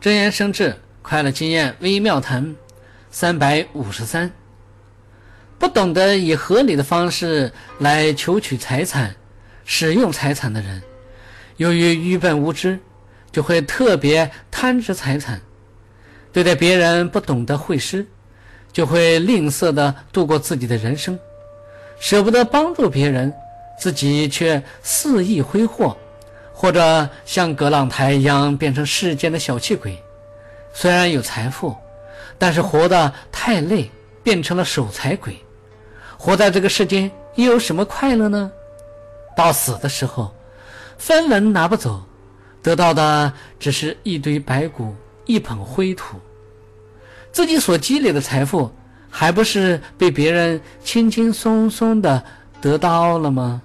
真言生智，快乐经验微妙谈，三百五十三。不懂得以合理的方式来求取财产、使用财产的人，由于愚笨无知，就会特别贪执财产；对待别人不懂得惠施，就会吝啬的度过自己的人生，舍不得帮助别人，自己却肆意挥霍。或者像葛朗台一样变成世间的小气鬼，虽然有财富，但是活得太累，变成了守财鬼。活在这个世间又有什么快乐呢？到死的时候，分文拿不走，得到的只是一堆白骨，一捧灰土。自己所积累的财富，还不是被别人轻轻松松的得到了吗？